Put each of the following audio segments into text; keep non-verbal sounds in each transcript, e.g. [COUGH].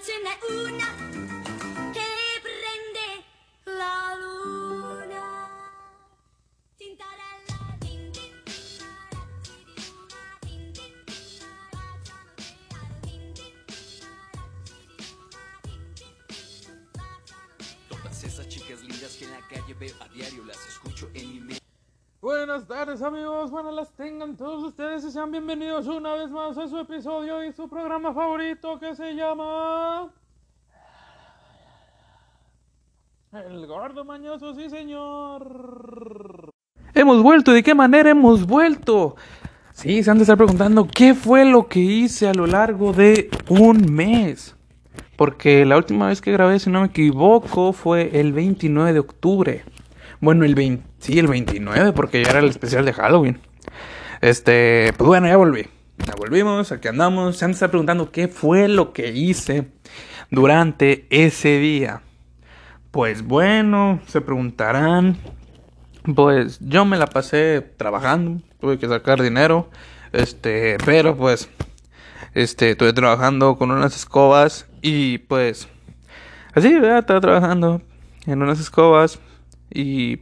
una ooh, una. Buenas tardes amigos, buenas las tengan todos ustedes y sean bienvenidos una vez más a su episodio y su programa favorito que se llama... El gordo mañoso, sí señor. Hemos vuelto, ¿de qué manera hemos vuelto? Sí, se han de estar preguntando qué fue lo que hice a lo largo de un mes. Porque la última vez que grabé, si no me equivoco, fue el 29 de octubre. Bueno, el 20, sí, el 29, porque ya era el especial de Halloween. Este, pues bueno, ya volví. Ya volvimos, aquí andamos. Se han estar preguntando qué fue lo que hice durante ese día. Pues bueno, se preguntarán. Pues yo me la pasé trabajando, tuve que sacar dinero. Este, pero pues, este, estuve trabajando con unas escobas y pues, así, ¿verdad? Estaba trabajando en unas escobas y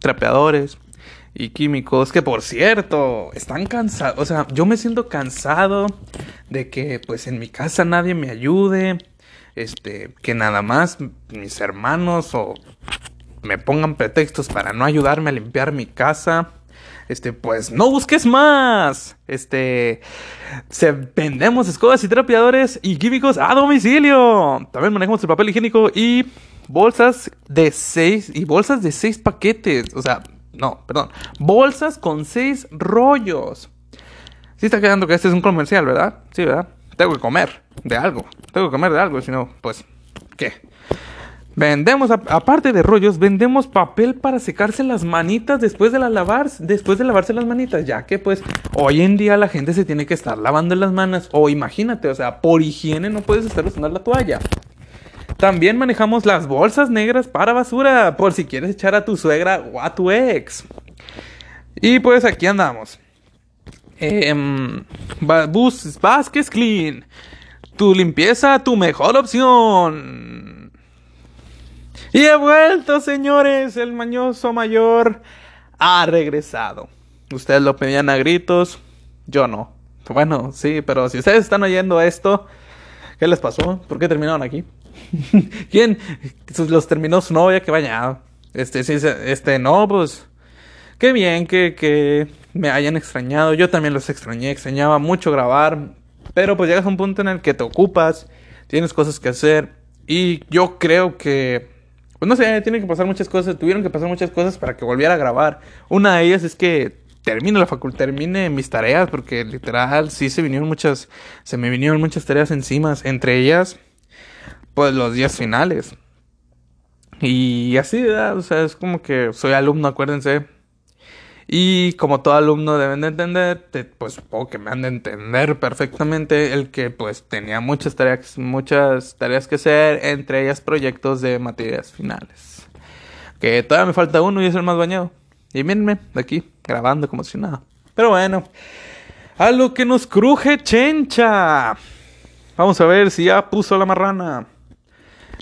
trapeadores y químicos que por cierto están cansados, o sea, yo me siento cansado de que pues en mi casa nadie me ayude, este, que nada más mis hermanos o me pongan pretextos para no ayudarme a limpiar mi casa. Este, pues no busques más. Este, se vendemos escobas y trapeadores y químicos a domicilio. También manejamos el papel higiénico y bolsas de seis y bolsas de seis paquetes. O sea, no, perdón, bolsas con seis rollos. Sí está quedando que este es un comercial, ¿verdad? Sí, ¿verdad? Tengo que comer de algo. Tengo que comer de algo, si no, pues, ¿qué? Vendemos, aparte de rollos, vendemos papel para secarse las manitas después de después de lavarse las manitas, ya que pues hoy en día la gente se tiene que estar lavando las manos, o imagínate, o sea, por higiene no puedes estar usando la toalla. También manejamos las bolsas negras para basura, por si quieres echar a tu suegra o a tu ex. Y pues aquí andamos. Ba- Bus Clean. Tu limpieza, tu mejor opción. Y he vuelto, señores. El mañoso mayor ha regresado. Ustedes lo pedían a gritos. Yo no. Bueno, sí, pero si ustedes están oyendo esto, ¿qué les pasó? ¿Por qué terminaron aquí? [LAUGHS] ¿Quién sus- los terminó su novia? Que vaya. Este, sí, este, no, pues. Qué bien que, que me hayan extrañado. Yo también los extrañé. Extrañaba mucho grabar. Pero pues llegas a un punto en el que te ocupas. Tienes cosas que hacer. Y yo creo que. Pues no sé, tienen que pasar muchas cosas. Tuvieron que pasar muchas cosas para que volviera a grabar. Una de ellas es que termine la facultad, termine mis tareas. Porque literal, sí se vinieron muchas. Se me vinieron muchas tareas encima. Entre ellas, pues los días finales. Y así. O sea, es como que soy alumno, acuérdense. Y como todo alumno deben de entender, te- pues supongo que me han de entender perfectamente el que pues tenía muchas tareas, muchas tareas que hacer, entre ellas proyectos de materias finales. Que todavía me falta uno y es el más bañado. Y mírenme, aquí, grabando como si nada. Pero bueno, a lo que nos cruje Chencha. Vamos a ver si ya puso la marrana.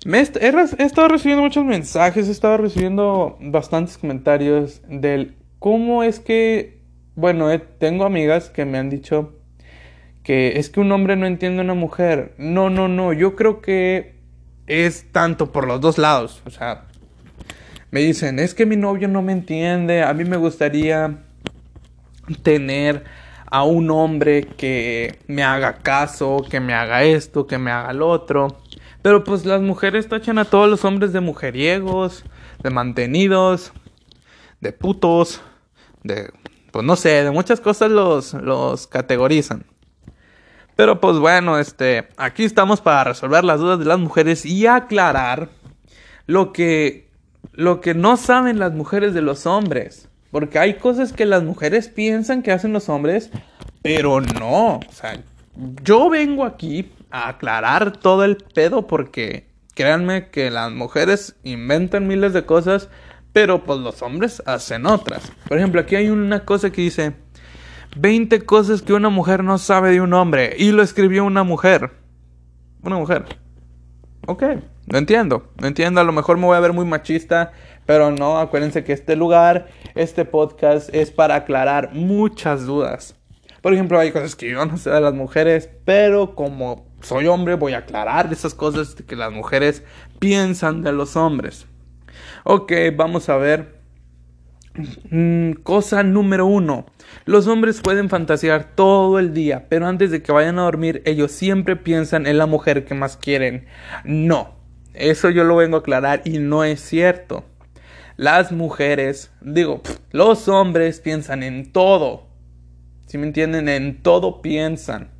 He estado recibiendo muchos mensajes, he estado recibiendo bastantes comentarios del cómo es que, bueno, eh, tengo amigas que me han dicho que es que un hombre no entiende a una mujer. No, no, no, yo creo que es tanto por los dos lados. O sea, me dicen, es que mi novio no me entiende, a mí me gustaría tener a un hombre que me haga caso, que me haga esto, que me haga lo otro. Pero pues las mujeres tachan a todos los hombres de mujeriegos, de mantenidos, de putos, de pues no sé, de muchas cosas los los categorizan. Pero pues bueno, este, aquí estamos para resolver las dudas de las mujeres y aclarar lo que lo que no saben las mujeres de los hombres. Porque hay cosas que las mujeres piensan que hacen los hombres, pero no. O sea, yo vengo aquí a aclarar todo el pedo porque créanme que las mujeres inventan miles de cosas, pero pues los hombres hacen otras. Por ejemplo, aquí hay una cosa que dice 20 cosas que una mujer no sabe de un hombre y lo escribió una mujer. Una mujer. Ok, lo entiendo, lo entiendo. A lo mejor me voy a ver muy machista, pero no, acuérdense que este lugar, este podcast es para aclarar muchas dudas. Por ejemplo, hay cosas que yo no sé de las mujeres, pero como soy hombre voy a aclarar esas cosas que las mujeres piensan de los hombres. Ok, vamos a ver. Mm, cosa número uno. Los hombres pueden fantasear todo el día, pero antes de que vayan a dormir, ellos siempre piensan en la mujer que más quieren. No, eso yo lo vengo a aclarar y no es cierto. Las mujeres, digo, los hombres piensan en todo. Si me entienden, en todo piensan.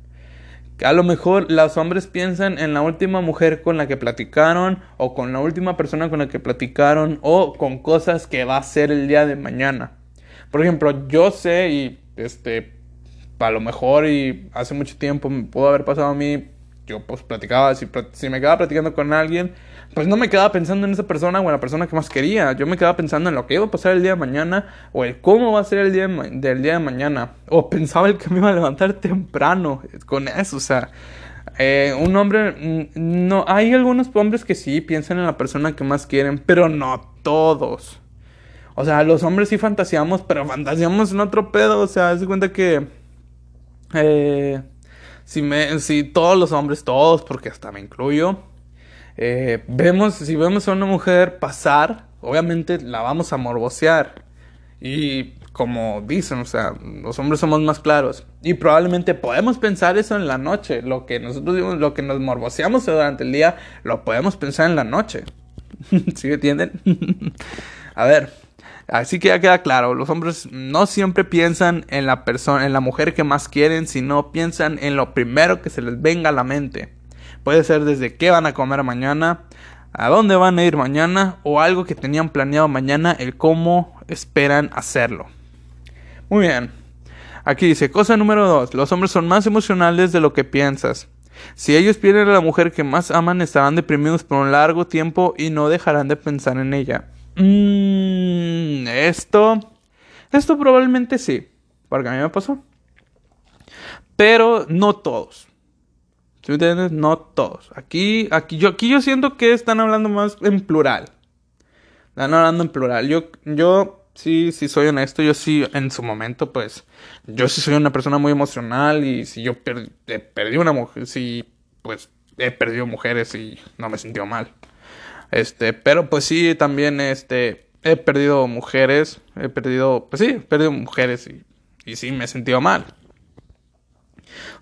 A lo mejor los hombres piensan en la última mujer con la que platicaron o con la última persona con la que platicaron o con cosas que va a ser el día de mañana. Por ejemplo, yo sé y este a lo mejor y hace mucho tiempo me pudo haber pasado a mí, yo pues platicaba, si, si me quedaba platicando con alguien, pues no me quedaba pensando en esa persona o en la persona que más quería, yo me quedaba pensando en lo que iba a pasar el día de mañana o el cómo va a ser el día de del día de mañana o [LAUGHS] pensaba el que me iba a levantar temprano con eso, o sea, eh, un hombre, mm, no, hay algunos hombres que sí piensan en la persona que más quieren, pero no todos. O sea, los hombres sí fantaseamos, pero fantaseamos en otro pedo. O sea, de cuenta que. eh, si, me, si todos los hombres, todos, porque hasta me incluyo, eh, vemos, si vemos a una mujer pasar, obviamente la vamos a morbosear. Y como dicen, o sea, los hombres somos más claros. Y probablemente podemos pensar eso en la noche. Lo que nosotros lo que nos morboseamos durante el día, lo podemos pensar en la noche. [LAUGHS] ¿Sí me entienden? [LAUGHS] a ver, así que ya queda claro, los hombres no siempre piensan en la persona, en la mujer que más quieren, sino piensan en lo primero que se les venga a la mente. Puede ser desde qué van a comer mañana, a dónde van a ir mañana o algo que tenían planeado mañana, el cómo esperan hacerlo. Muy bien. Aquí dice, cosa número dos, los hombres son más emocionales de lo que piensas. Si ellos pierden a la mujer que más aman, estarán deprimidos por un largo tiempo y no dejarán de pensar en ella. Mm, esto, esto probablemente sí, porque a mí me pasó. Pero no todos. No todos. Aquí, aquí, yo, aquí yo siento que están hablando más en plural. Están hablando en plural. Yo, yo sí, sí soy honesto. Yo sí, en su momento, pues, yo sí soy una persona muy emocional. Y si yo per- perdí una mujer, sí, pues, he perdido mujeres y no me sintió mal. Este, pero pues sí, también, este, he perdido mujeres. He perdido, pues sí, he perdido mujeres y, y sí, me he sentido mal.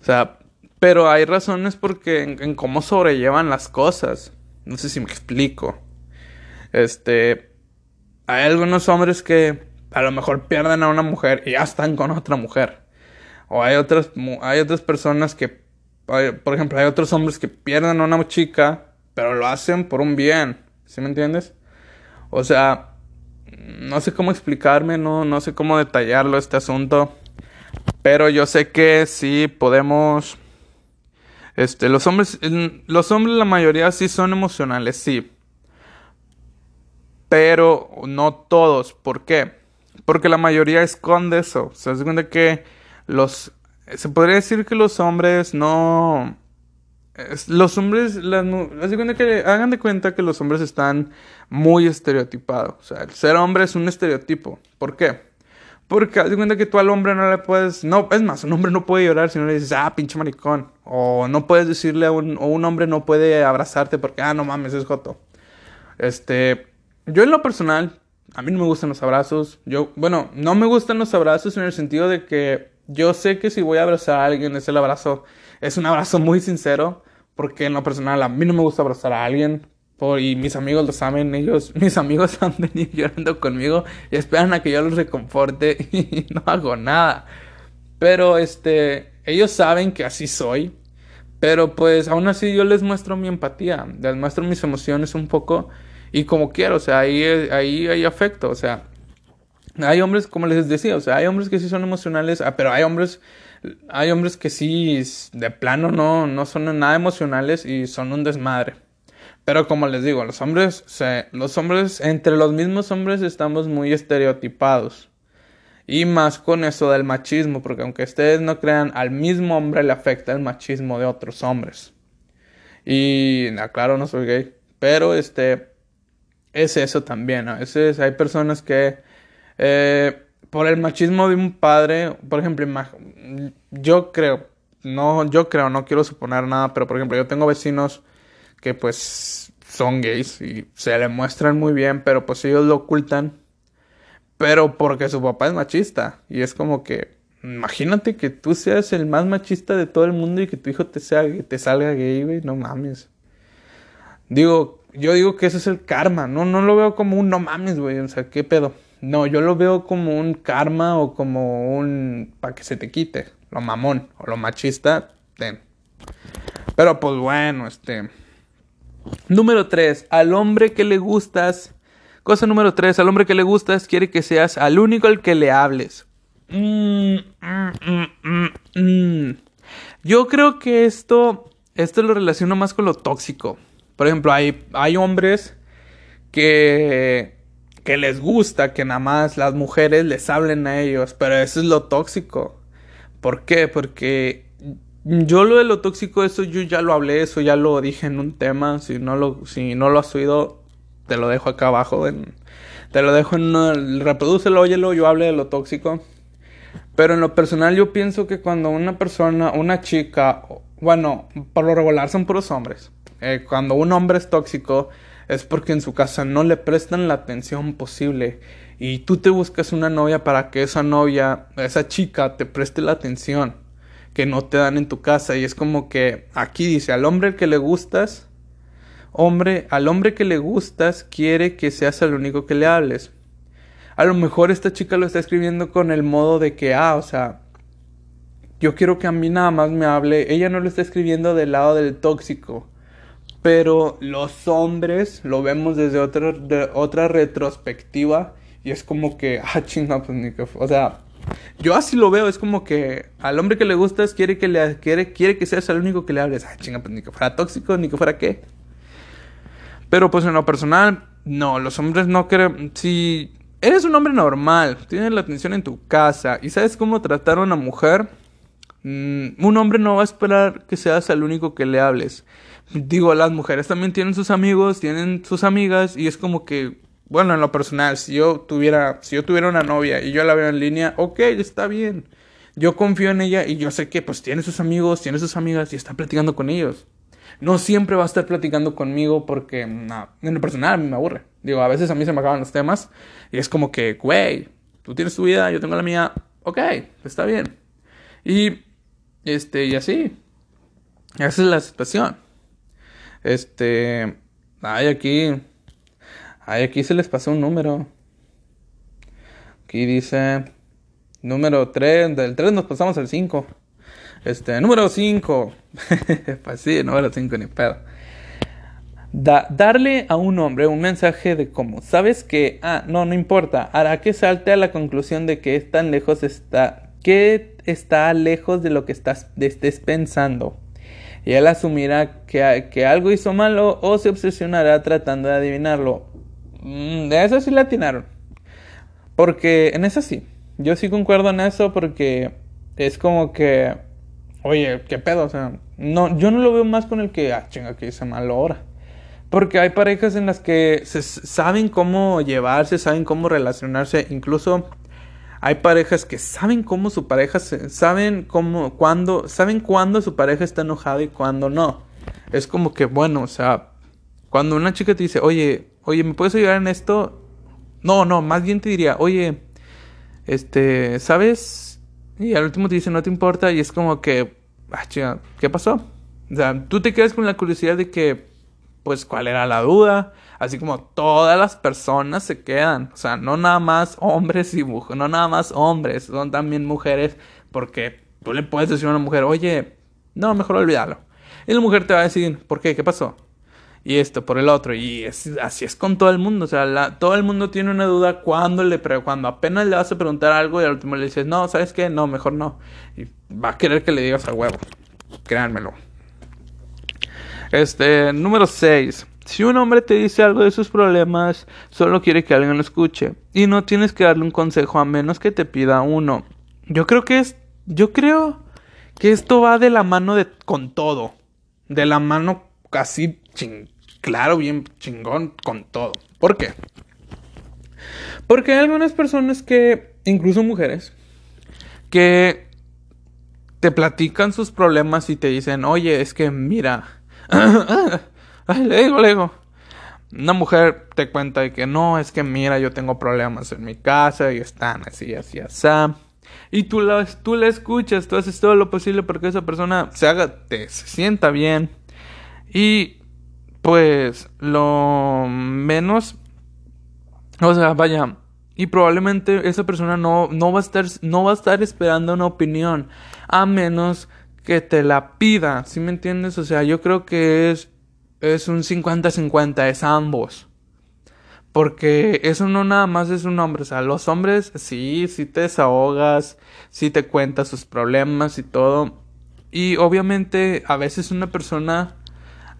O sea, pero hay razones porque en, en cómo sobrellevan las cosas. No sé si me explico. Este, hay algunos hombres que a lo mejor pierden a una mujer y ya están con otra mujer. O hay otras, hay otras personas que, por ejemplo, hay otros hombres que pierden a una chica, pero lo hacen por un bien. ¿Sí me entiendes? O sea, no sé cómo explicarme, no, no sé cómo detallarlo este asunto. Pero yo sé que sí podemos. Este, los hombres, los hombres la mayoría sí son emocionales, sí. Pero no todos. ¿Por qué? Porque la mayoría esconde eso. Se hace cuenta que los... Se podría decir que los hombres no... Los hombres, las, que, hagan de cuenta que los hombres están muy estereotipados. O sea, el ser hombre es un estereotipo. ¿Por qué? Porque haz de cuenta que tú al hombre no le puedes. No, es más, un hombre no puede llorar si no le dices, ah, pinche maricón. O no puedes decirle a un. O un hombre no puede abrazarte porque, ah, no mames, es joto. Este. Yo en lo personal, a mí no me gustan los abrazos. Yo, bueno, no me gustan los abrazos en el sentido de que yo sé que si voy a abrazar a alguien, es el abrazo. Es un abrazo muy sincero. Porque en lo personal, a mí no me gusta abrazar a alguien. Por, y mis amigos lo saben, ellos, [LAUGHS] mis amigos han venido llorando conmigo y esperan a que yo los reconforte [LAUGHS] y no hago nada. Pero este, ellos saben que así soy. Pero pues aún así yo les muestro mi empatía, les muestro mis emociones un poco y como quiero, o sea, ahí, ahí hay afecto, o sea, hay hombres, como les decía, o sea, hay hombres que sí son emocionales, ah, pero hay hombres, hay hombres que sí, de plano no, no son nada emocionales y son un desmadre. Pero como les digo, los hombres, se- los hombres, entre los mismos hombres estamos muy estereotipados. Y más con eso del machismo, porque aunque ustedes no crean, al mismo hombre le afecta el machismo de otros hombres. Y aclaro, no soy gay. Pero este es eso también. A veces hay personas que eh, por el machismo de un padre, por ejemplo, yo creo, no, yo creo, no quiero suponer nada, pero por ejemplo, yo tengo vecinos que pues son gays y se le muestran muy bien, pero pues ellos lo ocultan, pero porque su papá es machista y es como que imagínate que tú seas el más machista de todo el mundo y que tu hijo te sea te salga gay, güey, no mames. Digo, yo digo que ese es el karma, no no lo veo como un no mames, güey, o sea, qué pedo. No, yo lo veo como un karma o como un para que se te quite, lo mamón o lo machista. Pero pues bueno, este Número 3. Al hombre que le gustas. Cosa número 3. Al hombre que le gustas quiere que seas al único al que le hables. Mm, mm, mm. Yo creo que esto, esto lo relaciono más con lo tóxico. Por ejemplo, hay, hay hombres que, que les gusta que nada más las mujeres les hablen a ellos, pero eso es lo tóxico. ¿Por qué? Porque yo lo de lo tóxico, eso yo ya lo hablé, eso ya lo dije en un tema. Si no lo, si no lo has oído, te lo dejo acá abajo. En, te lo dejo en una, reprodúcelo, óyelo, yo hablé de lo tóxico. Pero en lo personal yo pienso que cuando una persona, una chica, bueno, por lo regular son puros hombres. Eh, cuando un hombre es tóxico es porque en su casa no le prestan la atención posible. Y tú te buscas una novia para que esa novia, esa chica, te preste la atención que no te dan en tu casa. Y es como que aquí dice, al hombre que le gustas, hombre, al hombre que le gustas quiere que seas el único que le hables. A lo mejor esta chica lo está escribiendo con el modo de que, ah, o sea, yo quiero que a mí nada más me hable. Ella no lo está escribiendo del lado del tóxico. Pero los hombres lo vemos desde otra, otra retrospectiva. Y es como que, ah, chinga, pues ni que. O sea, yo así lo veo. Es como que al hombre que le gustas quiere que, le, quiere, quiere que seas el único que le hables. Ah, chinga, pues ni que fuera tóxico, ni que fuera qué. Pero pues en lo personal, no, los hombres no quieren... Si eres un hombre normal, tienes la atención en tu casa y sabes cómo tratar a una mujer, mm, un hombre no va a esperar que seas el único que le hables. Digo, las mujeres también tienen sus amigos, tienen sus amigas y es como que, bueno, en lo personal, si yo tuviera, si yo tuviera una novia y yo la veo en línea, ok, está bien. Yo confío en ella y yo sé que pues tiene sus amigos, tiene sus amigas y está platicando con ellos. No siempre va a estar platicando conmigo porque, en lo personal a mí me aburre. Digo, a veces a mí se me acaban los temas y es como que, güey, tú tienes tu vida, yo tengo la mía, ok, está bien. Y, este, y así. Esa es la situación. Este, ay, aquí, ay, aquí se les pasó un número. Aquí dice, número 3, del 3 nos pasamos al 5. Este, número 5. [LAUGHS] pues sí, número 5 ni pedo. Da- darle a un hombre un mensaje de cómo, sabes que, ah, no, no importa, hará que salte a la conclusión de que es tan lejos está, que está lejos de lo que estás, estés pensando. Y él asumirá que, que algo hizo malo o se obsesionará tratando de adivinarlo. Mm, de eso sí le atinaron. Porque en eso sí, yo sí concuerdo en eso porque es como que, oye, ¿qué pedo? O sea, no, yo no lo veo más con el que, ah, chinga, que hice mal ahora. Porque hay parejas en las que se saben cómo llevarse, saben cómo relacionarse, incluso hay parejas que saben cómo su pareja saben cómo, cuándo, saben cuándo su pareja está enojada y cuándo no. Es como que, bueno, o sea, cuando una chica te dice, oye, oye, ¿me puedes ayudar en esto? No, no, más bien te diría, oye, este, ¿sabes? Y al último te dice, no te importa, y es como que, ah, chica, ¿qué pasó? O sea, tú te quedas con la curiosidad de que, pues, ¿cuál era la duda? Así como todas las personas se quedan, o sea, no nada más hombres y mujeres, no nada más hombres, son también mujeres, porque tú le puedes decir a una mujer, oye, no, mejor olvídalo. Y la mujer te va a decir, ¿por qué? ¿Qué pasó? Y esto por el otro. Y así es con todo el mundo. O sea, todo el mundo tiene una duda cuando le cuando apenas le vas a preguntar algo y al último le dices, no, ¿sabes qué? No, mejor no. Y va a querer que le digas a huevo. Créanmelo. Este, número 6. Si un hombre te dice algo de sus problemas, solo quiere que alguien lo escuche. Y no tienes que darle un consejo a menos que te pida uno. Yo creo que es. Yo creo que esto va de la mano de con todo. De la mano casi ching- claro, bien chingón con todo. ¿Por qué? Porque hay algunas personas que, incluso mujeres, que te platican sus problemas y te dicen, oye, es que mira, [LAUGHS] ay, le digo, le digo. Una mujer te cuenta de que no, es que mira, yo tengo problemas en mi casa y están así, así, así. Y tú la, tú la escuchas, tú haces todo lo posible para que esa persona se haga, te se sienta bien. Y pues lo menos, o sea, vaya, y probablemente esa persona no, no va a estar, no va a estar esperando una opinión, a menos que te la pida, ¿sí me entiendes? O sea, yo creo que es, es un 50-50, es ambos. Porque eso no nada más es un hombre, o sea, los hombres sí, sí te desahogas, sí te cuentas sus problemas y todo. Y obviamente a veces una persona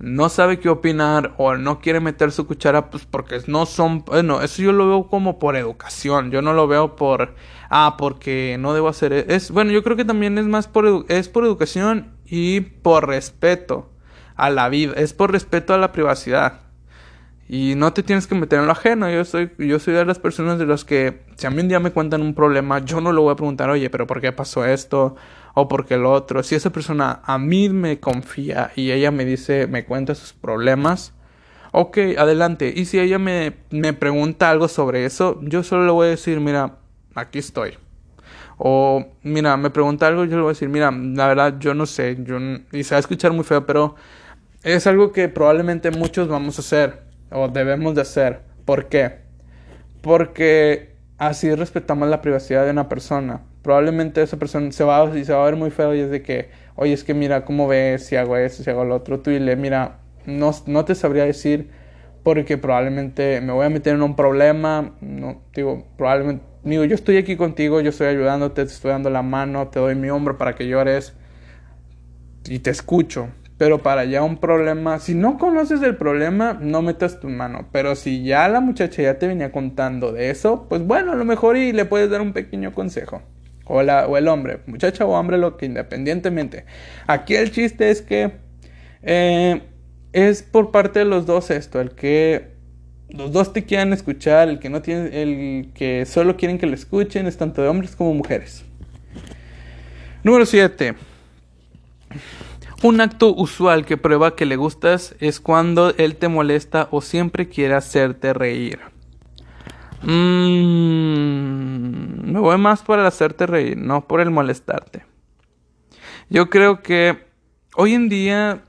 no sabe qué opinar o no quiere meter su cuchara, pues porque no son, bueno, eso yo lo veo como por educación, yo no lo veo por, ah, porque no debo hacer, e-". es, bueno, yo creo que también es más por, es por educación y por respeto a la vida, es por respeto a la privacidad. Y no te tienes que meter en lo ajeno. Yo soy, yo soy de las personas de las que, si a mí un día me cuentan un problema, yo no le voy a preguntar, oye, pero ¿por qué pasó esto? O ¿por qué lo otro? Si esa persona a mí me confía y ella me dice, me cuenta sus problemas, ok, adelante. Y si ella me, me pregunta algo sobre eso, yo solo le voy a decir, mira, aquí estoy. O, mira, me pregunta algo, yo le voy a decir, mira, la verdad, yo no sé, yo, y se va a escuchar muy feo, pero es algo que probablemente muchos vamos a hacer o debemos de hacer. ¿Por qué? Porque así respetamos la privacidad de una persona. Probablemente esa persona se va, y se va a ver muy feo y es de que, oye, es que mira cómo ves, si hago esto, si hago lo otro. Tú dile, mira, no, no te sabría decir porque probablemente me voy a meter en un problema. No, digo, probablemente, digo, yo estoy aquí contigo, yo estoy ayudándote, te estoy dando la mano, te doy mi hombro para que llores y te escucho. Pero para ya un problema, si no conoces el problema, no metas tu mano. Pero si ya la muchacha ya te venía contando de eso, pues bueno, a lo mejor y le puedes dar un pequeño consejo. O, la, o el hombre, muchacha o hombre, lo que independientemente. Aquí el chiste es que eh, es por parte de los dos esto, el que los dos te quieran escuchar, el que no tiene, el que solo quieren que lo escuchen, es tanto de hombres como mujeres. Número 7. Un acto usual que prueba que le gustas es cuando él te molesta o siempre quiere hacerte reír. Mm, me voy más por el hacerte reír, no por el molestarte. Yo creo que hoy en día,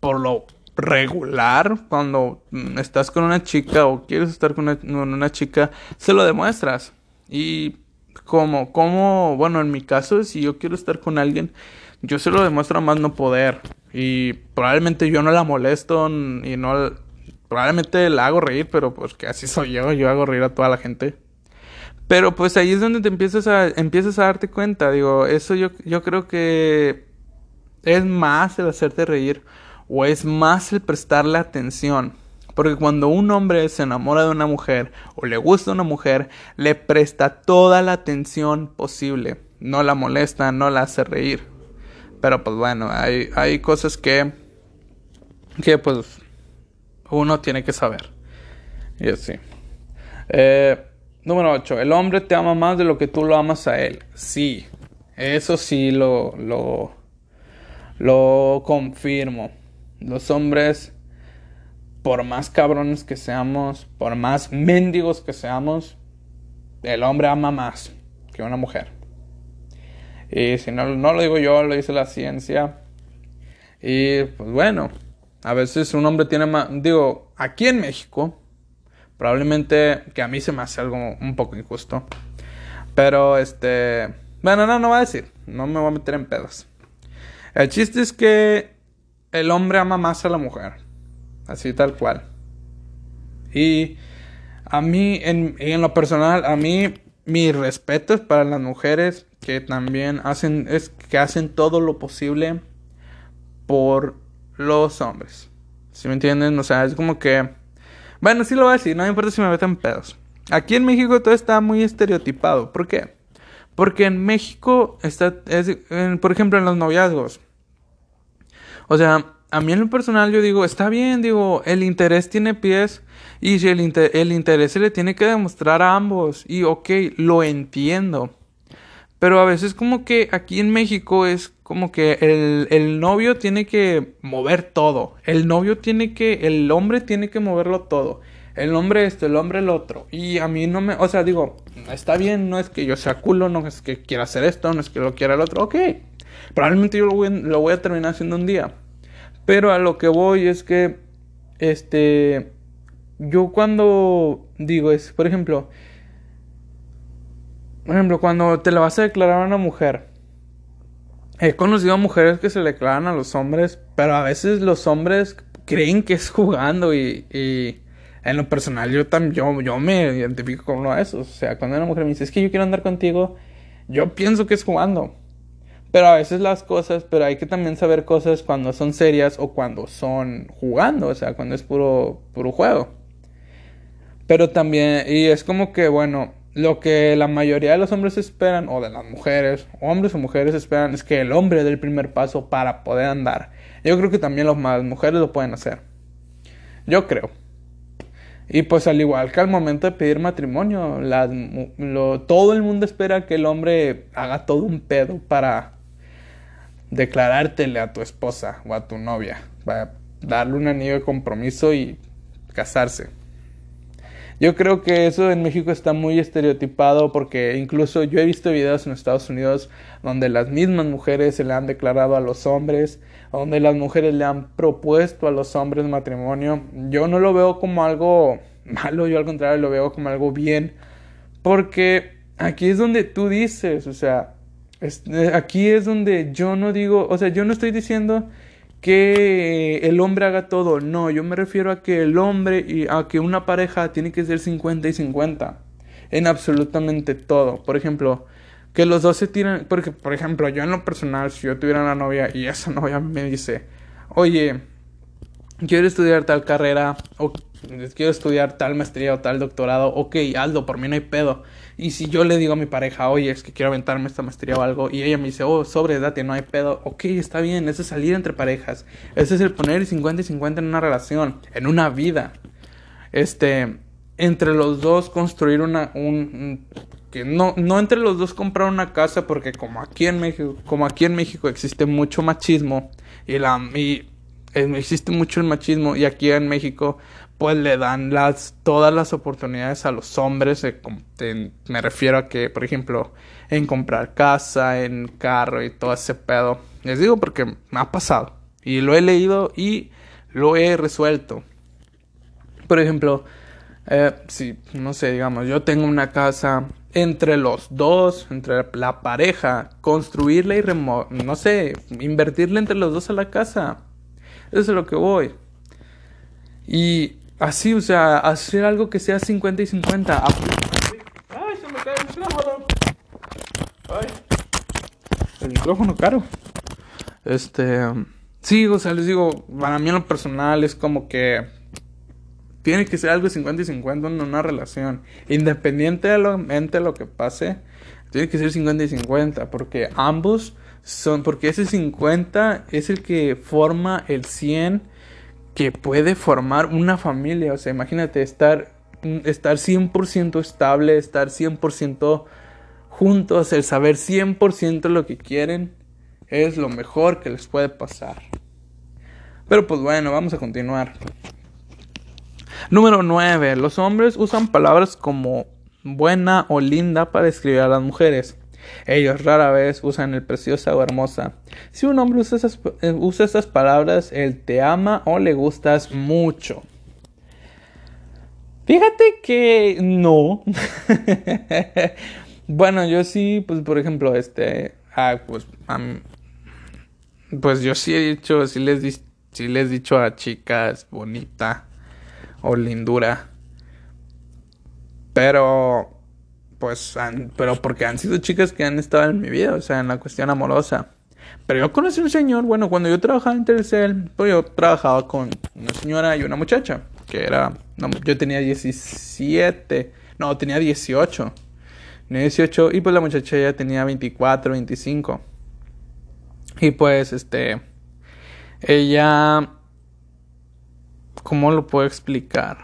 por lo regular, cuando mm, estás con una chica o quieres estar con una, chica, se lo demuestras. Y como, como, bueno, en mi caso, si yo quiero estar con alguien, yo se lo demuestro a más no poder. Y probablemente yo no la molesto y no... Probablemente la hago reír, pero pues que así soy yo, yo hago reír a toda la gente. Pero pues ahí es donde te empiezas a, empiezas a darte cuenta, digo, eso yo, yo creo que es más el hacerte reír o es más el prestarle atención. Porque cuando un hombre se enamora de una mujer o le gusta una mujer, le presta toda la atención posible. No la molesta, no la hace reír. Pero pues bueno, hay, hay cosas que, que pues uno tiene que saber. Y así. Eh, número 8. El hombre te ama más de lo que tú lo amas a él. Sí. Eso sí lo, lo, lo confirmo. Los hombres, por más cabrones que seamos, por más mendigos que seamos, el hombre ama más que una mujer. Y si no, no lo digo yo, lo dice la ciencia. Y pues bueno, a veces un hombre tiene más, digo, aquí en México, probablemente que a mí se me hace algo un poco injusto. Pero este, bueno, no, no voy a decir, no me voy a meter en pedos. El chiste es que el hombre ama más a la mujer, así tal cual. Y a mí, en, en lo personal, a mí, mis respetos para las mujeres que también hacen, es que hacen todo lo posible por los hombres. ¿Sí me entienden? O sea, es como que... Bueno, sí lo voy a decir, no importa si me meten pedos. Aquí en México todo está muy estereotipado. ¿Por qué? Porque en México está, por ejemplo, en los noviazgos. O sea, a mí en lo personal yo digo, está bien, digo, el interés tiene pies y si el, el interés se le tiene que demostrar a ambos y ok, lo entiendo. Pero a veces como que aquí en México es como que el, el novio tiene que mover todo. El novio tiene que, el hombre tiene que moverlo todo. El hombre esto, el hombre el otro. Y a mí no me, o sea, digo, está bien, no es que yo sea culo, no es que quiera hacer esto, no es que lo quiera el otro. Ok, probablemente yo lo voy, lo voy a terminar haciendo un día. Pero a lo que voy es que, este, yo cuando digo es, por ejemplo, por ejemplo, cuando te la vas a declarar a una mujer, he conocido a mujeres que se le declaran a los hombres, pero a veces los hombres creen que es jugando y, y en lo personal yo también, yo, yo me identifico con uno de esos. O sea, cuando una mujer me dice, es que yo quiero andar contigo, yo pienso que es jugando. Pero a veces las cosas, pero hay que también saber cosas cuando son serias o cuando son jugando, o sea, cuando es puro, puro juego. Pero también, y es como que, bueno, lo que la mayoría de los hombres esperan, o de las mujeres, hombres o mujeres esperan, es que el hombre dé el primer paso para poder andar. Yo creo que también las mujeres lo pueden hacer. Yo creo. Y pues al igual que al momento de pedir matrimonio, todo el mundo espera que el hombre haga todo un pedo para declarártele a tu esposa o a tu novia, para darle un anillo de compromiso y casarse. Yo creo que eso en México está muy estereotipado porque incluso yo he visto videos en Estados Unidos donde las mismas mujeres se le han declarado a los hombres, donde las mujeres le han propuesto a los hombres matrimonio. Yo no lo veo como algo malo, yo al contrario lo veo como algo bien, porque aquí es donde tú dices, o sea, es- eh, aquí es donde yo no digo, o sea, yo no estoy diciendo que el hombre haga todo. No, yo me refiero a que el hombre y a que una pareja tiene que ser 50 y 50 en absolutamente todo. Por ejemplo, que los dos se tiran, porque por ejemplo, yo en lo personal, si yo tuviera una novia y esa novia me dice, "Oye, quiero estudiar tal carrera o quiero estudiar tal maestría o tal doctorado, ok, hazlo, por mí no hay pedo. Y si yo le digo a mi pareja, oye, es que quiero aventarme esta maestría o algo, y ella me dice, oh, sobre, date, no hay pedo, ok, está bien, eso es salir entre parejas, ese es el poner el 50 y 50 en una relación, en una vida. Este, entre los dos construir una, un, que no, no entre los dos comprar una casa, porque como aquí en México, como aquí en México existe mucho machismo, y la, y existe mucho el machismo y aquí en México pues le dan las todas las oportunidades a los hombres eh, me refiero a que por ejemplo en comprar casa en carro y todo ese pedo. Les digo porque me ha pasado y lo he leído y lo he resuelto. Por ejemplo eh, si no sé digamos yo tengo una casa entre los dos entre la pareja construirla y remo no sé invertirle entre los dos a la casa eso es lo que voy. Y así, o sea, hacer algo que sea 50 y 50. Ap- ¡Ay, se me cae el micrófono! ¡Ay! El micrófono caro. Este. Sí, o sea, les digo, para mí en lo personal es como que. Tiene que ser algo 50 y 50 en una relación. Independientemente de lo que pase, tiene que ser 50 y 50. Porque ambos son. Porque ese 50 es el que forma el 100 que puede formar una familia. O sea, imagínate estar, estar 100% estable, estar 100% juntos, el saber 100% lo que quieren, es lo mejor que les puede pasar. Pero pues bueno, vamos a continuar. Número 9. Los hombres usan palabras como buena o linda para describir a las mujeres. Ellos rara vez usan el preciosa o hermosa. Si un hombre usa esas, eh, usa esas palabras, él te ama o le gustas mucho. Fíjate que no. [LAUGHS] bueno, yo sí, pues por ejemplo, este, ah, pues, pues yo sí he dicho, sí les, sí les he dicho a chicas bonita o lindura. Pero, pues, han- pero porque han sido chicas que han estado en mi vida, o sea, en la cuestión amorosa. Pero yo conocí un señor, bueno, cuando yo trabajaba en Telcel, pues yo trabajaba con una señora y una muchacha, que era, yo tenía 17, no, tenía 18. Tenía 18 y pues la muchacha ya tenía 24, 25. Y pues, este, Ella... ¿Cómo lo puedo explicar?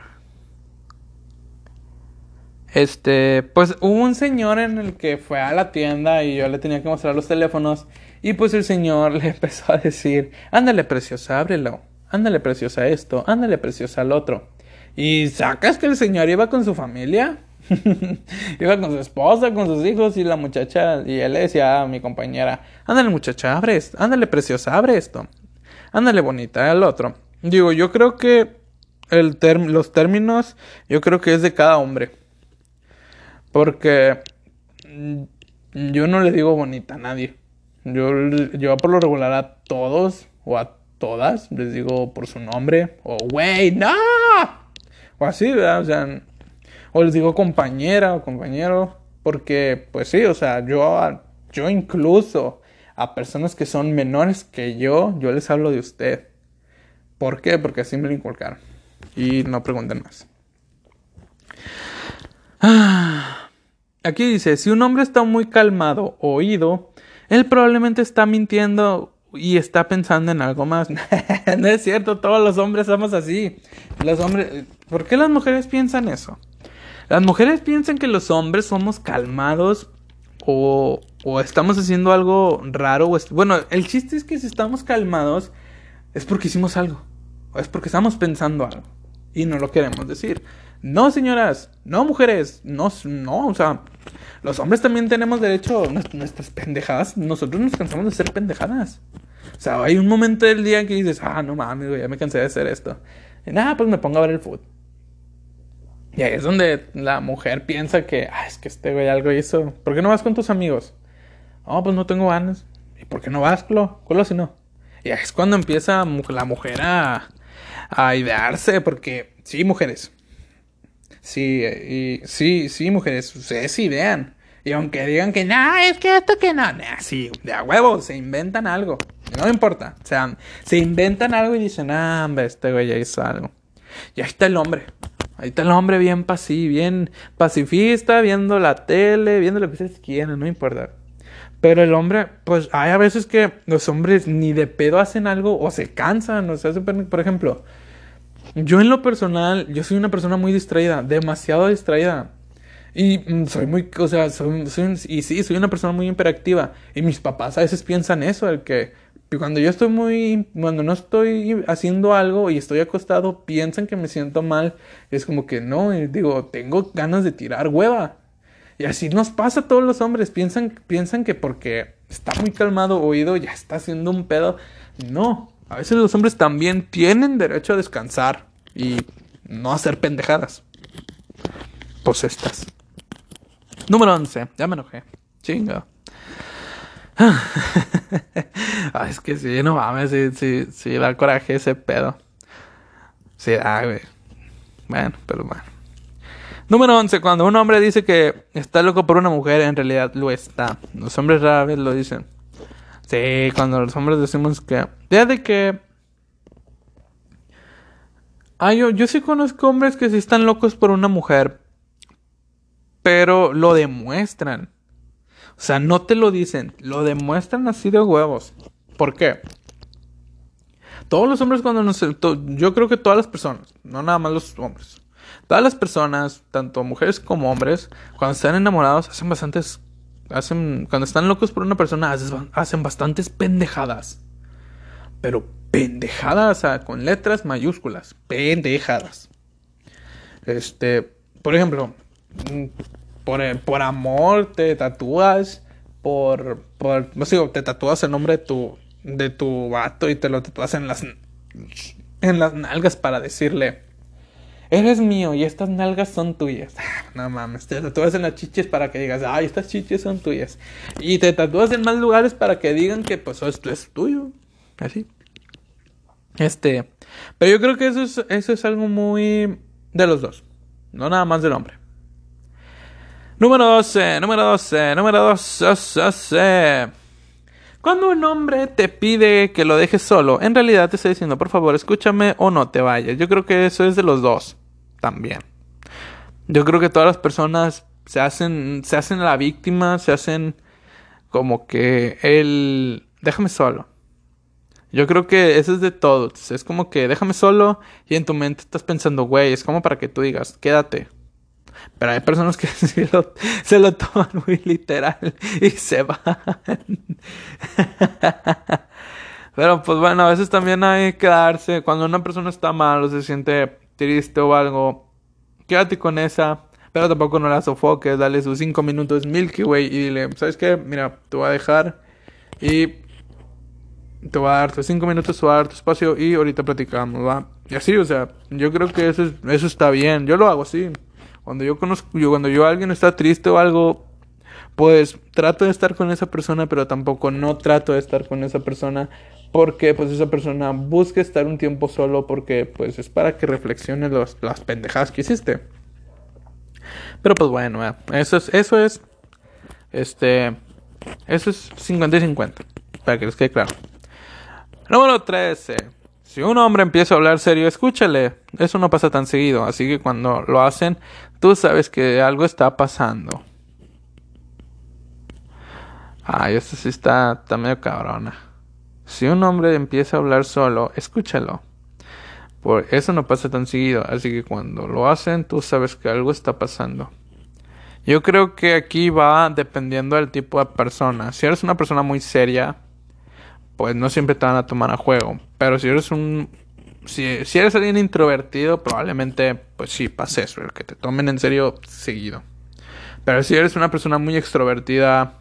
Este, pues hubo un señor en el que fue a la tienda y yo le tenía que mostrar los teléfonos y pues el señor [LAUGHS] le empezó a decir, ándale preciosa, ábrelo, ándale preciosa esto, ándale preciosa al otro. Y sacas que el señor iba con su familia, [LAUGHS] iba con su esposa, con sus hijos y la muchacha, y él le decía a mi compañera, ándale muchacha, abre esto, ándale preciosa, abre esto, ándale bonita al otro. Digo, yo creo que el los términos, yo creo que es de cada hombre. Porque mm, yo no le digo bonita a nadie. Yo, yo por lo regular a todos o a todas les digo por su nombre. O güey, no. O así, ¿verdad? O sea, o les digo compañera o compañero. Porque, pues sí, o sea, yo, yo incluso a personas que son menores que yo, yo les hablo de usted. ¿Por qué? Porque así me lo inculcaron. Y no pregunten más. Aquí dice, si un hombre está muy calmado o oído, él probablemente está mintiendo y está pensando en algo más. [LAUGHS] no es cierto, todos los hombres somos así. Los hombres, ¿por qué las mujeres piensan eso? Las mujeres piensan que los hombres somos calmados o, o estamos haciendo algo raro. o bueno, el chiste es que si estamos calmados es porque hicimos algo. O es porque estamos pensando algo. Y no lo queremos decir. No, señoras. No, mujeres. No, no, o sea, los hombres también tenemos derecho a nues- nuestras pendejadas. Nosotros nos cansamos de ser pendejadas. O sea, hay un momento del día que dices, ah, no mames, ya me cansé de hacer esto. Y nada, pues me pongo a ver el fútbol. Y ahí es donde la mujer piensa que, ah, es que este güey algo hizo. ¿Por qué no vas con tus amigos? No, pues no tengo ganas. ¿Y por qué no vas, Clo? Clo si no. Y ahí es cuando empieza la mujer a, a idearse, porque sí, mujeres. Sí, y, sí, sí, mujeres, ustedes sí idean. Y aunque digan que no, es que esto que no, nah, sí, de a huevo, se inventan algo. No importa. O sea, se inventan algo y dicen, ah, hombre, este güey ya hizo algo. Y ahí está el hombre. Ahí está el hombre bien pasi, bien pacifista, viendo la tele, viendo lo que ustedes quieran, no importa. Pero el hombre, pues hay a veces que los hombres ni de pedo hacen algo o se cansan, o sea, por ejemplo, yo en lo personal, yo soy una persona muy distraída, demasiado distraída. Y mm, soy muy, o sea, soy, y sí, soy una persona muy hiperactiva. Y mis papás a veces piensan eso, el que cuando yo estoy muy, cuando no estoy haciendo algo y estoy acostado, piensan que me siento mal. Es como que no, y digo, tengo ganas de tirar hueva. Y así nos pasa a todos los hombres. Piensan, piensan que porque está muy calmado oído ya está haciendo un pedo. No, a veces los hombres también tienen derecho a descansar y no hacer pendejadas. Pues estas. Número 11. Ya me enojé. Chinga. [LAUGHS] Ay, es que sí, no mames, sí, sí, sí, da coraje ese pedo. Sí, da, güey. Bueno, pero bueno. Número 11. Cuando un hombre dice que está loco por una mujer, en realidad lo está. Los hombres rara vez lo dicen. Sí, cuando los hombres decimos que... Fíjate que... Ah, yo, yo sí conozco hombres que sí están locos por una mujer. Pero lo demuestran. O sea, no te lo dicen. Lo demuestran así de huevos. ¿Por qué? Todos los hombres cuando nos... yo creo que todas las personas. No nada más los hombres. Todas las personas, tanto mujeres como hombres, cuando están enamorados, hacen bastantes. Hacen. Cuando están locos por una persona, hacen, bastantes pendejadas. Pero pendejadas, con letras mayúsculas. Pendejadas. Este. Por ejemplo, mm, por, eh, por amor te tatúas. Por. por no sé, te tatúas el nombre de tu. de tu vato y te lo tatúas en las. en las nalgas para decirle. Eres mío y estas nalgas son tuyas. Ah, No mames, te tatúas en las chiches para que digas, ay, estas chiches son tuyas. Y te tatúas en más lugares para que digan que pues esto es tuyo. Así. Este. Pero yo creo que eso es, eso es algo muy de los dos. No nada más del hombre. Número 12, número 12, número 12, 12. Cuando un hombre te pide que lo dejes solo, en realidad te está diciendo, por favor, escúchame o no te vayas. Yo creo que eso es de los dos también. Yo creo que todas las personas se hacen, se hacen la víctima, se hacen como que el, déjame solo. Yo creo que eso es de todos. Es como que déjame solo y en tu mente estás pensando, güey, es como para que tú digas, quédate. Pero hay personas que [LAUGHS] sí lo- se lo toman muy literal y se van. [LAUGHS] Pero pues bueno, a veces también hay que darse, cuando una persona está mal o se siente triste o algo, quédate con esa, pero tampoco no la sofoques, dale sus cinco minutos Milky Way y dile, ¿sabes qué? Mira, te voy a dejar y te voy a dar tus cinco minutos, te voy a dar tu espacio y ahorita platicamos, ¿va? Y así, o sea, yo creo que eso, es- eso está bien, yo lo hago así. Cuando yo conozco, yo, cuando yo alguien está triste o algo, pues trato de estar con esa persona, pero tampoco no trato de estar con esa persona porque pues esa persona busca estar un tiempo solo porque pues es para que reflexione los, las pendejadas que hiciste. Pero pues bueno, eh, eso es, eso es, este, eso es 50 y 50, para que les quede claro. Número 13. Si un hombre empieza a hablar serio, escúchale. Eso no pasa tan seguido, así que cuando lo hacen, tú sabes que algo está pasando. Ay, esto sí está, está medio cabrona. Si un hombre empieza a hablar solo, escúchalo. Por eso no pasa tan seguido, así que cuando lo hacen, tú sabes que algo está pasando. Yo creo que aquí va dependiendo del tipo de persona. Si eres una persona muy seria, pues no siempre te van a tomar a juego. Pero si eres un... Si, eres alguien introvertido, probablemente, pues sí, pase eso, el que te tomen en serio seguido. Pero si eres una persona muy extrovertida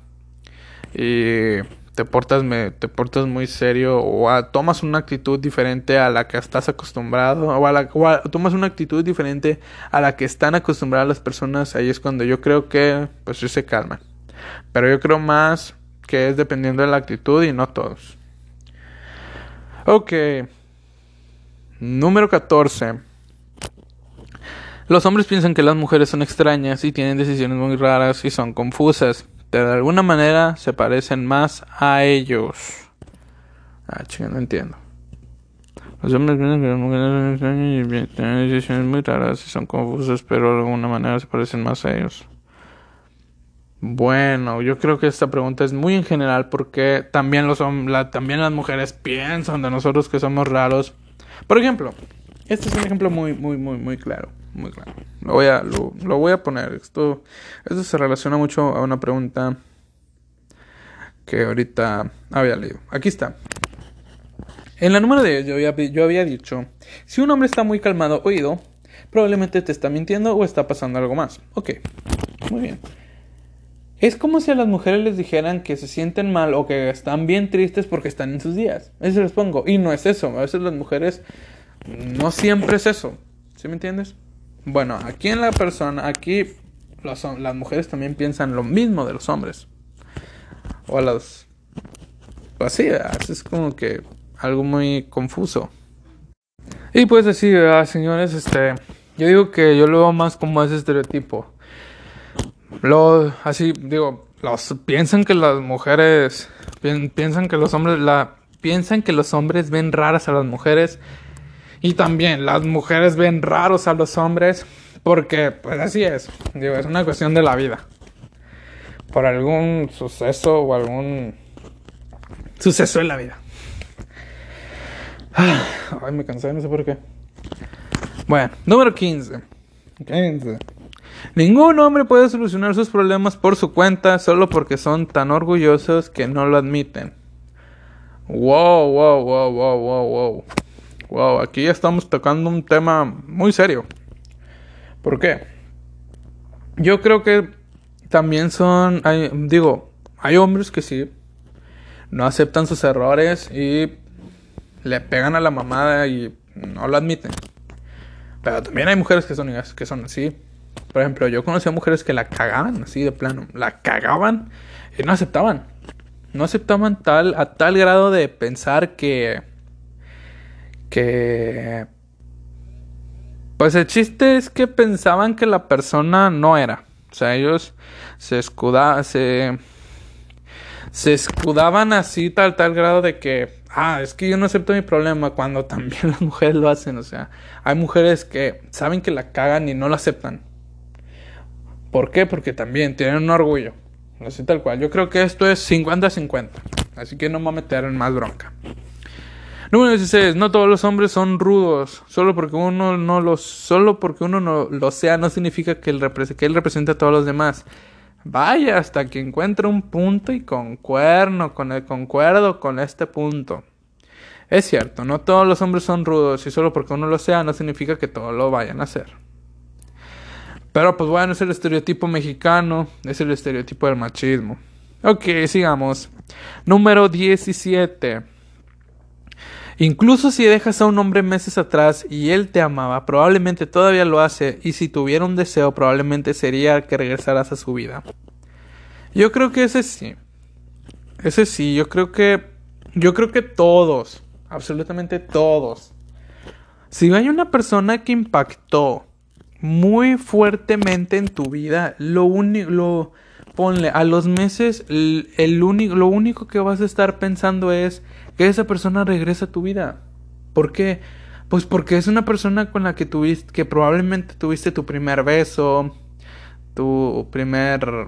y te portas, muy serio o a- tomas una actitud diferente a la que estás acostumbrado o, a la, tomas una actitud diferente a la que están acostumbradas las personas, ahí es cuando yo creo que pues sí se calman. Pero yo creo más que es dependiendo de la actitud y no todos. Ok. Número 14. Los hombres piensan que las mujeres son extrañas y tienen decisiones muy raras y son confusas. De alguna manera se parecen más a ellos. Ah, chinga, no entiendo. Los hombres piensan que las mujeres extrañas y tienen decisiones muy raras y son confusas, pero de alguna manera se parecen más a ellos. Bueno, yo creo que esta pregunta es muy en general porque también los la- también las mujeres piensan de nosotros que somos raros. Por ejemplo, este es un ejemplo muy muy muy muy claro, muy claro. Lo voy a lo, voy a poner. Esto esto se relaciona mucho a una pregunta que ahorita había leído. Aquí está. En la número 10 yo había, yo había dicho, si un hombre está muy calmado oído, probablemente te está mintiendo o está pasando algo más. Ok, muy bien. Es como si a las mujeres les dijeran que se sienten mal o que están bien tristes porque están en sus días. Eso les pongo. Y no es eso. A veces las mujeres no siempre es eso. ¿Sí me entiendes? Bueno, aquí en la persona, aquí las mujeres también piensan lo mismo de los hombres. O a los... Pues sí, ¿verdad? es como que algo muy confuso. Y pues así, ¿verdad, señores, este... Yo digo que yo lo veo más como ese estereotipo. Lo, así, digo, los, piensan que las mujeres, pi- piensan que los hombres, la, piensan que los hombres ven raras a las mujeres y también las mujeres ven raros a los hombres porque, pues así es, digo, es una cuestión de la vida. Por algún suceso o algún suceso en la vida. Ah, Ay, me cansé, no sé por qué. Bueno, número 15. 15. Ningún hombre puede solucionar sus problemas por su cuenta solo porque son tan orgullosos que no lo admiten. Wow, wow, wow, wow, wow, wow. Wow, aquí estamos tocando un tema muy serio. ¿Por qué? Yo creo que también son, digo, hay hombres que sí, no aceptan sus errores y le pegan a la mamada y no lo admiten. Pero también hay mujeres que son, que son así. Por ejemplo, yo conocí a mujeres que la cagaban así de plano. La cagaban y no aceptaban. No aceptaban tal, a tal grado de pensar que. Que. Pues el chiste es que pensaban que la persona no era. O sea, ellos se escudaban. Se, se escudaban así tal, tal grado de que. Ah, es que yo no acepto mi problema cuando también [LAUGHS] las mujeres lo hacen. O sea, hay mujeres que saben que la cagan y no lo aceptan. ¿Por qué? Porque también tienen un orgullo. Así tal cual. Yo creo que esto es 50-50. Así que no me voy meter en más bronca. Número 16. No todos los hombres son rudos. Solo porque uno no los, solo porque uno no lo sea, no significa que él, que él represente a todos los demás. Vaya hasta que encuentre un punto y concuerdo con el concuerdo con este punto. Es cierto, no todos los hombres son rudos y solo porque uno lo sea no significa que todos lo vayan a hacer. Pero pues bueno, es el estereotipo mexicano, es el estereotipo del machismo. Ok, sigamos. Número 17. Incluso si dejas a un hombre meses atrás y él te amaba, probablemente todavía lo hace y si tuviera un deseo probablemente sería que regresaras a su vida. Yo creo que ese sí. Ese sí, yo creo que yo creo que todos, absolutamente todos. Si hay una persona que impactó muy fuertemente en tu vida, lo único lo ponle a los meses el, lo único que vas a estar pensando es que esa persona regresa a tu vida. ¿Por qué? Pues porque es una persona con la que tuviste que probablemente tuviste tu primer beso, tu primer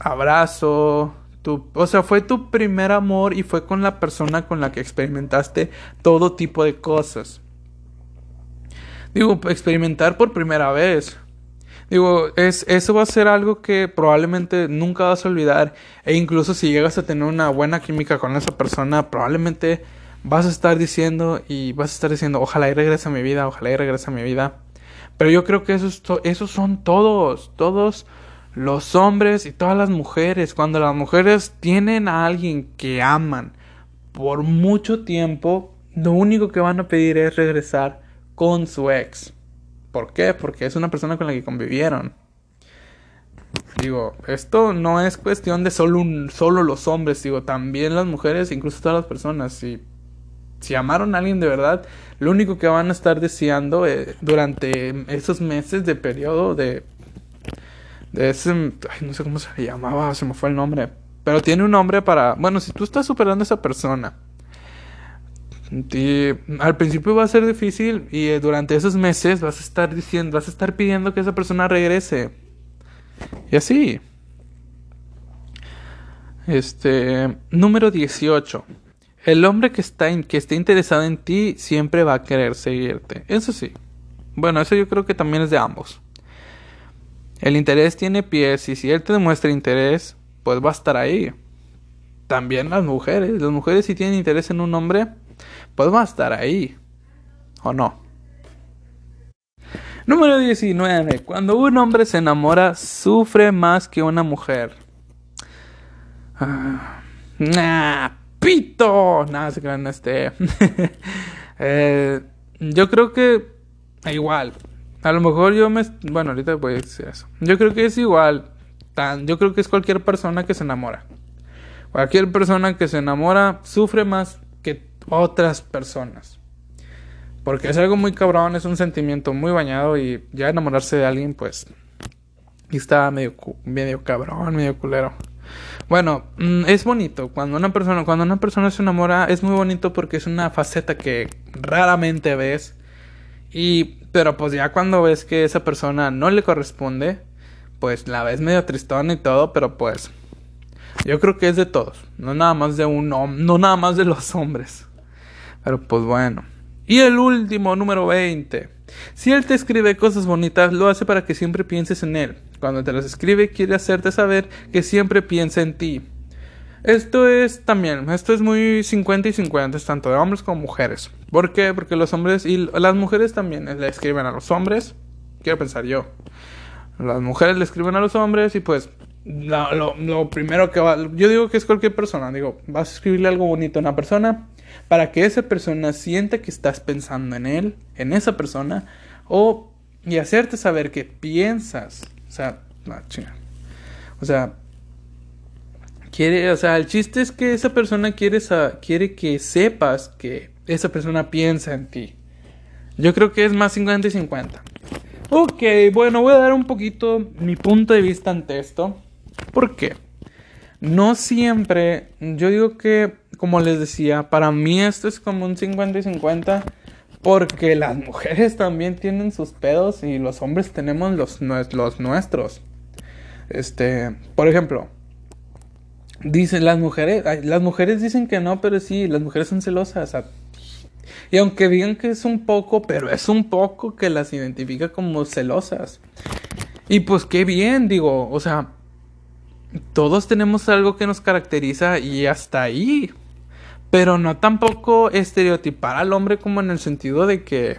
abrazo, tu, o sea, fue tu primer amor y fue con la persona con la que experimentaste todo tipo de cosas. Digo, experimentar por primera vez. Digo, es, eso va a ser algo que probablemente nunca vas a olvidar. E incluso si llegas a tener una buena química con esa persona, probablemente vas a estar diciendo y vas a estar diciendo, ojalá y regrese a mi vida, ojalá y regrese a mi vida. Pero yo creo que esos, esos son todos, todos los hombres y todas las mujeres. Cuando las mujeres tienen a alguien que aman por mucho tiempo, lo único que van a pedir es regresar con su ex. ¿Por qué? Porque es una persona con la que convivieron. Digo, esto no es cuestión de solo, un, solo los hombres, digo, también las mujeres, incluso todas las personas. Si, si amaron a alguien de verdad, lo único que van a estar deseando eh, durante esos meses de periodo de... De ese... Ay, no sé cómo se llamaba, se me fue el nombre. Pero tiene un nombre para... Bueno, si tú estás superando a esa persona y al principio va a ser difícil y eh, durante esos meses vas a estar diciendo, vas a estar pidiendo que esa persona regrese. Y así. Este, número 18. El hombre que está que esté interesado en ti siempre va a querer seguirte. Eso sí. Bueno, eso yo creo que también es de ambos. El interés tiene pies y si él te demuestra interés, pues va a estar ahí. También las mujeres, las mujeres si tienen interés en un hombre, pues estar ahí. ¿O no? Número 19. Cuando un hombre se enamora, sufre más que una mujer. Ah, nah, pito. Nada, se crean este. [LAUGHS] Eh, yo creo que igual. A lo mejor yo me. Bueno, ahorita voy a decir eso. Yo creo que es igual. Tan, yo creo que es cualquier persona que se enamora. Cualquier persona que se enamora sufre más que otras personas. Porque es algo muy cabrón, es un sentimiento muy bañado y ya enamorarse de alguien, pues. Y está medio, medio cabrón, medio culero. Bueno, mm, es bonito. Cuando una persona, cuando una persona se enamora, es muy bonito porque es una faceta que raramente ves. Y, pero pues ya cuando ves que esa persona no le corresponde, pues la ves medio tristón y todo, pero pues yo creo que es de todos, no nada más de un no nada más de los [LAUGHS] hombres. Pero pues bueno. Y el último, número 20. Si él te escribe cosas bonitas, lo hace para que siempre pienses en él. Cuando te las escribe, quiere hacerte saber que siempre piensa en ti. Esto es también, esto es muy 50 y 50, es tanto de hombres como mujeres. ¿Por qué? Porque los hombres y las mujeres también le escriben a los hombres, quiero pensar yo. Las mujeres le escriben a los hombres y pues lo, lo- primero que va, yo digo que es cualquier persona, digo, vas a escribirle algo bonito a una persona para que esa persona sienta que estás pensando en él, en esa persona, o y hacerte saber que piensas, o sea, no, chinga. o sea, quiere, o sea, el chiste es que esa persona quiere, quiere que sepas que esa persona piensa en ti. Yo creo que es más 50 y 50. Ok, bueno, voy a dar un poquito mi punto de vista ante esto. ¿Por qué? No siempre, yo digo que, como les decía, para mí esto es como un 50 y 50. Porque las mujeres también tienen sus pedos y los hombres tenemos los, nues- los nuestros. Este, por ejemplo, dicen las mujeres, las mujeres dicen que no, pero sí, las mujeres son celosas. Y aunque digan que es un poco, pero es un poco que las identifica como celosas. Y pues qué bien, digo, o sea, todos tenemos algo que nos caracteriza y hasta ahí. Pero no tampoco estereotipar al hombre como en el sentido de que...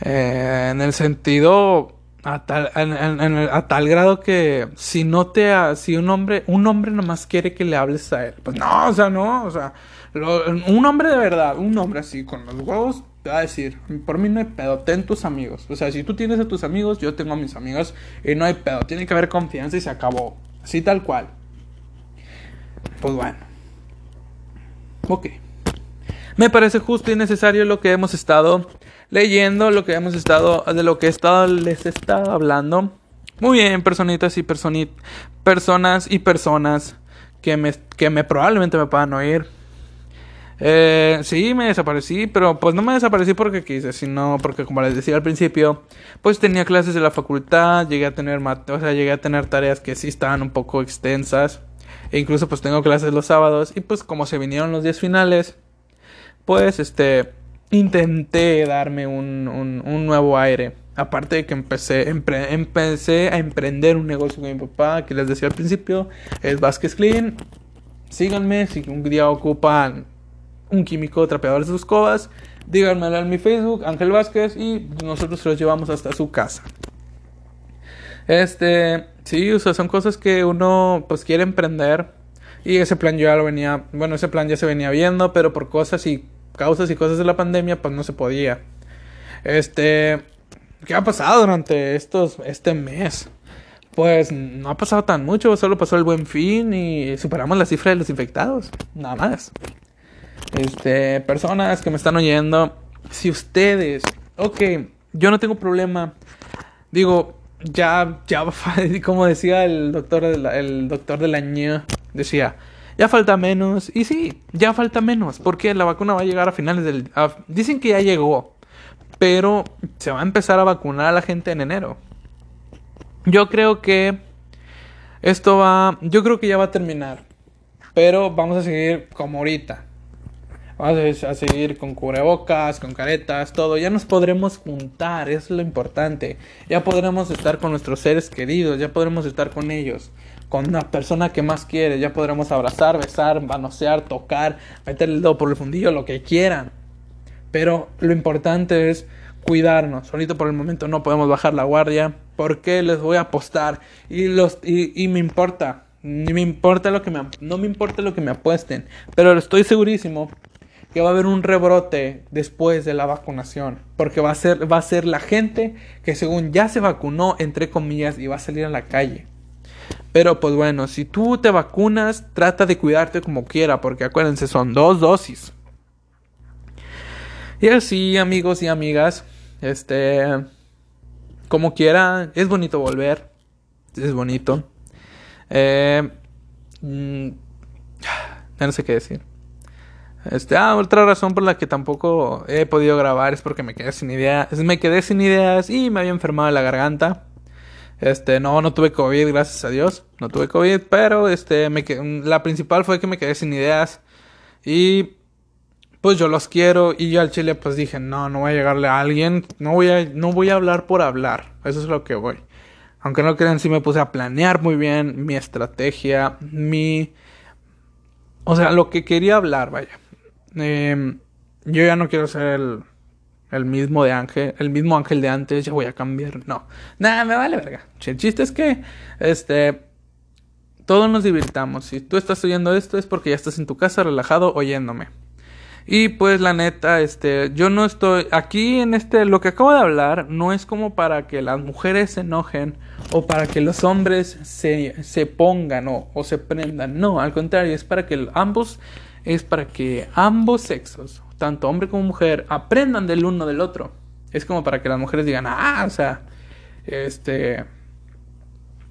eh, en el sentido a tal, a tal grado que si no te si un hombre un hombre nomás quiere que le hables a él pues no o sea no o sea un hombre de verdad un hombre así con los huevos te va a decir por mí no hay pedo ten tus amigos o sea si tú tienes a tus amigos yo tengo a mis amigos y no hay pedo tiene que haber confianza y se acabó así tal cual. Pues bueno ok me parece justo y necesario lo que hemos estado leyendo, lo que hemos estado, de lo que estado, les he estado hablando. Muy bien, personitas y personit, personas y personas que me, que me probablemente me puedan oír. Eh, sí, me desaparecí, pero pues no me desaparecí porque quise, sino porque como les decía al principio, pues tenía clases de la facultad, llegué a tener, o sea, llegué a tener tareas que sí estaban un poco extensas, e incluso pues tengo clases los sábados, y pues como se vinieron los días finales, pues este intenté darme un, un- nuevo aire. Aparte de que empecé, empre- empecé a emprender un negocio con mi papá, que les decía al principio, es Vázquez Clean. Síganme si un día ocupan un químico trapeador de sus cobas. Díganmelo en mi Facebook, Ángel Vázquez, y nosotros se los llevamos hasta su casa. Este, sí, o sea, son cosas que uno pues quiere emprender. Y ese plan ya lo venía, bueno, ese plan ya se venía viendo, pero por cosas y causas y cosas de la pandemia, pues no se podía. Este, ¿qué ha pasado durante estos, este mes? Pues no ha pasado tan mucho, solo pasó el buen fin y superamos la cifra de los infectados, nada más. Este, personas que me están oyendo, si ustedes, ok, yo no tengo problema, digo, ya, ya, [LAUGHS] como decía el doctor, de la- el doctor decía, ya falta menos, y sí, ya falta menos, porque la vacuna va a llegar a finales del, a- dicen que ya llegó, pero se va a empezar a vacunar a la gente en enero. Yo creo que esto va, yo creo que ya va a terminar, pero vamos a seguir como ahorita. A seguir con cubrebocas, con caretas, todo. Ya nos podremos juntar, es lo importante. Ya podremos estar con nuestros seres queridos, ya podremos estar con ellos, con la persona que más quiere. Ya podremos abrazar, besar, manosear, tocar, meterle el dedo por el fundillo, lo que quieran. Pero lo importante es cuidarnos. Ahorita por el momento no podemos bajar la guardia. Porque les voy a apostar. Y los y, y me importa. Me importa lo que me no me importa lo que me apuesten. Pero estoy segurísimo que va a haber un rebrote después de la vacunación. Porque va a ser, va a ser la gente que según ya se vacunó, entre comillas, y va a salir a la calle. Pero pues bueno, si tú te vacunas, trata de cuidarte como quiera, porque acuérdense, son dos dosis. Y así, amigos y amigas, este, como quiera, es bonito volver, es bonito. Eh, mm, no sé qué decir. Este, ah, otra razón por la que tampoco he podido grabar es porque me quedé sin ideas, me quedé sin ideas y me había enfermado la garganta. Este, no, no tuve COVID, gracias a Dios. No tuve COVID, pero este, la principal fue que me quedé sin ideas. Y pues yo los quiero. Y yo al chile pues dije, no, no voy a llegarle a alguien. No voy a, no voy a hablar por hablar. Eso es lo que voy. Aunque no crean, sí me puse a planear muy bien mi estrategia, mi... O sea, lo que quería hablar, vaya. Em, yo ya no quiero ser el, el mismo de Ángel, el mismo Ángel de antes, ya voy a cambiar. No, nada, me vale verga. El chiste es que, este, todos nos divirtamos. Si tú estás oyendo esto es porque ya estás en tu casa relajado oyéndome. Y pues la neta, este, yo no estoy aquí en este, lo que acabo de hablar no es como para que las mujeres se enojen o para que los hombres se, se pongan o, o se prendan. No, al contrario, es para que ambos, es para que ambos sexos, tanto hombre como mujer, aprendan del uno del otro. Es como para que las mujeres digan, ah, o sea, este,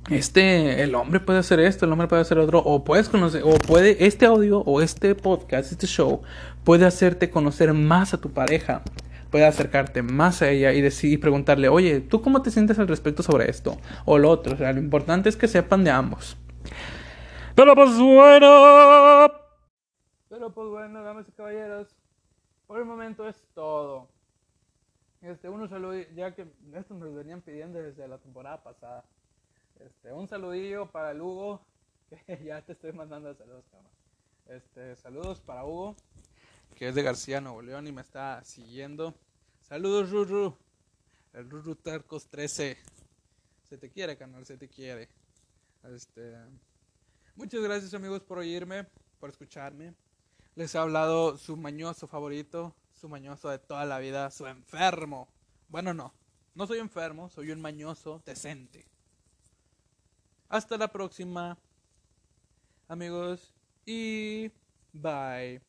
este, el hombre puede hacer esto, el hombre puede hacer otro, o puedes conocer, o puede, este audio o este podcast, este show, puede hacerte conocer más a tu pareja, puede acercarte más a ella y decir, preguntarle, oye, ¿tú cómo te sientes al respecto sobre esto? O lo otro, o sea, lo importante es que sepan de ambos. Pero pues bueno. Pero pues bueno, damas y caballeros, Por el momento es todo. Este, unos saludos, ya que esto nos venían pidiendo desde la temporada pasada. Este, un saludillo para el Hugo, [LAUGHS] que ya te estoy mandando saludos, cabrón. Este, saludos para Hugo, que es de García, Nuevo León y me está siguiendo. Saludos, Ruru. El Ruru Tercos 13. Se te quiere, canal, se te quiere. Este, muchas gracias, amigos, por oírme, por escucharme. Les ha hablado su mañoso favorito, su mañoso de toda la vida, su enfermo. Bueno, no, no soy enfermo, soy un mañoso decente. Hasta la próxima, amigos, y bye.